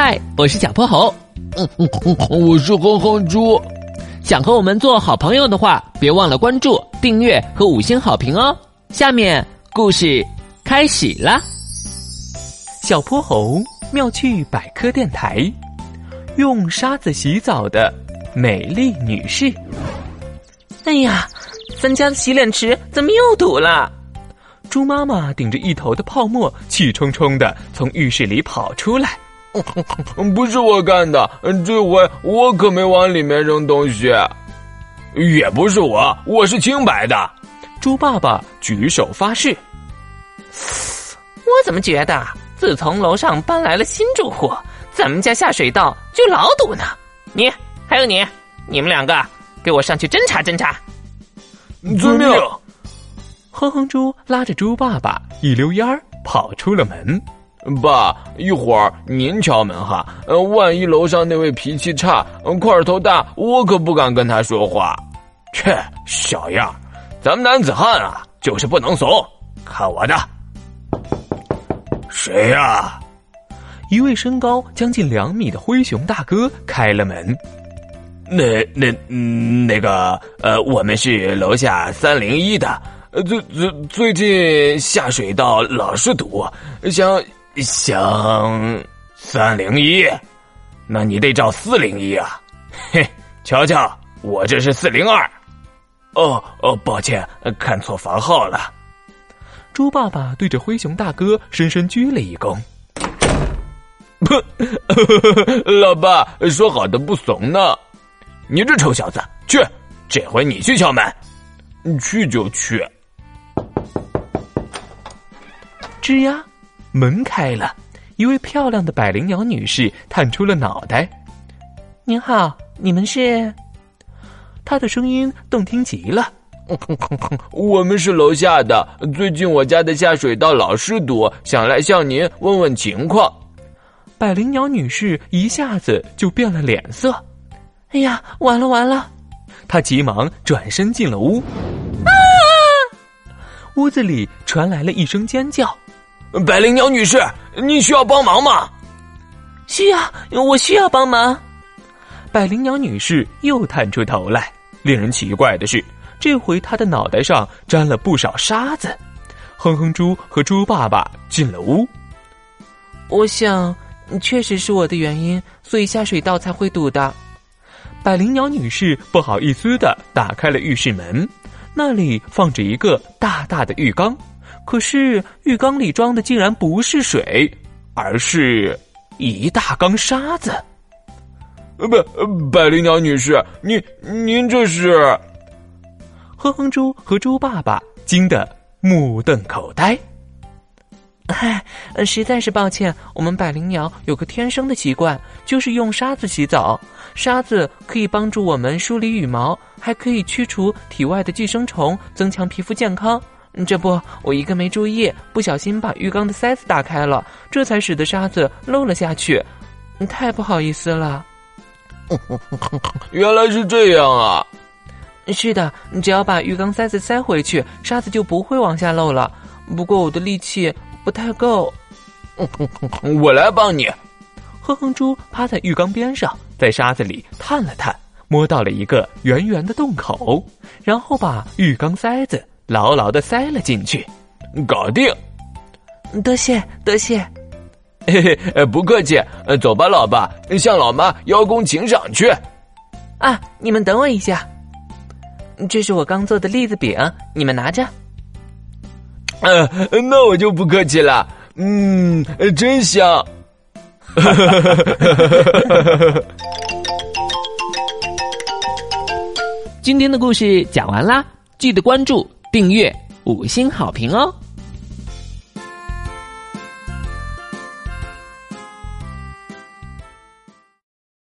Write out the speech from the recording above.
嗨，我是小泼猴。嗯嗯嗯，我是哼哼猪。想和我们做好朋友的话，别忘了关注、订阅和五星好评哦。下面故事开始啦。小泼猴妙趣百科电台，用沙子洗澡的美丽女士。哎呀，咱家的洗脸池怎么又堵了？猪妈妈顶着一头的泡沫，气冲冲的从浴室里跑出来。不是我干的，这回我可没往里面扔东西。也不是我，我是清白的。猪爸爸举手发誓。我怎么觉得，自从楼上搬来了新住户，咱们家下水道就老堵呢？你还有你，你们两个给我上去侦查侦查。遵命。哼哼猪拉着猪爸爸一溜烟儿跑出了门。爸，一会儿您敲门哈。呃，万一楼上那位脾气差、块头大，我可不敢跟他说话。切，小样，咱们男子汉啊，就是不能怂。看我的！谁呀？一位身高将近两米的灰熊大哥开了门。那那那个呃，我们是楼下三零一的。最最最近下水道老是堵，想。想三零一，那你得找四零一啊！嘿，瞧瞧，我这是四零二。哦哦，抱歉，看错房号了。猪爸爸对着灰熊大哥深深鞠了一躬。哼，老爸说好的不怂呢。你这臭小子，去，这回你去敲门。去就去。吱呀。门开了，一位漂亮的百灵鸟女士探出了脑袋。“您好，你们是？”她的声音动听极了。“我们是楼下的，最近我家的下水道老是堵，想来向您问问情况。”百灵鸟女士一下子就变了脸色。“哎呀，完了完了！”她急忙转身进了屋。啊！屋子里传来了一声尖叫。百灵鸟女士，你需要帮忙吗？需要，我需要帮忙。百灵鸟女士又探出头来。令人奇怪的是，这回她的脑袋上沾了不少沙子。哼哼猪和猪爸爸进了屋。我想，确实是我的原因，所以下水道才会堵的。百灵鸟女士不好意思的打开了浴室门，那里放着一个大大的浴缸。可是浴缸里装的竟然不是水，而是一大缸沙子。呃，不，百灵鸟女士，您您这是？哼哼猪和猪爸爸惊得目瞪口呆。唉，实在是抱歉，我们百灵鸟有个天生的习惯，就是用沙子洗澡。沙子可以帮助我们梳理羽毛，还可以驱除体外的寄生虫，增强皮肤健康。这不，我一个没注意，不小心把浴缸的塞子打开了，这才使得沙子漏了下去，太不好意思了。原来是这样啊！是的，你只要把浴缸塞子塞回去，沙子就不会往下漏了。不过我的力气不太够，我来帮你。哼哼猪趴在浴缸边上，在沙子里探了探，摸到了一个圆圆的洞口，然后把浴缸塞子。牢牢的塞了进去，搞定。多谢多谢，嘿嘿，不客气。走吧，老爸，向老妈邀功请赏去。啊，你们等我一下，这是我刚做的栗子饼，你们拿着。嗯，那我就不客气了。嗯，真香。今天的故事讲完啦，记得关注。订阅五星好评哦！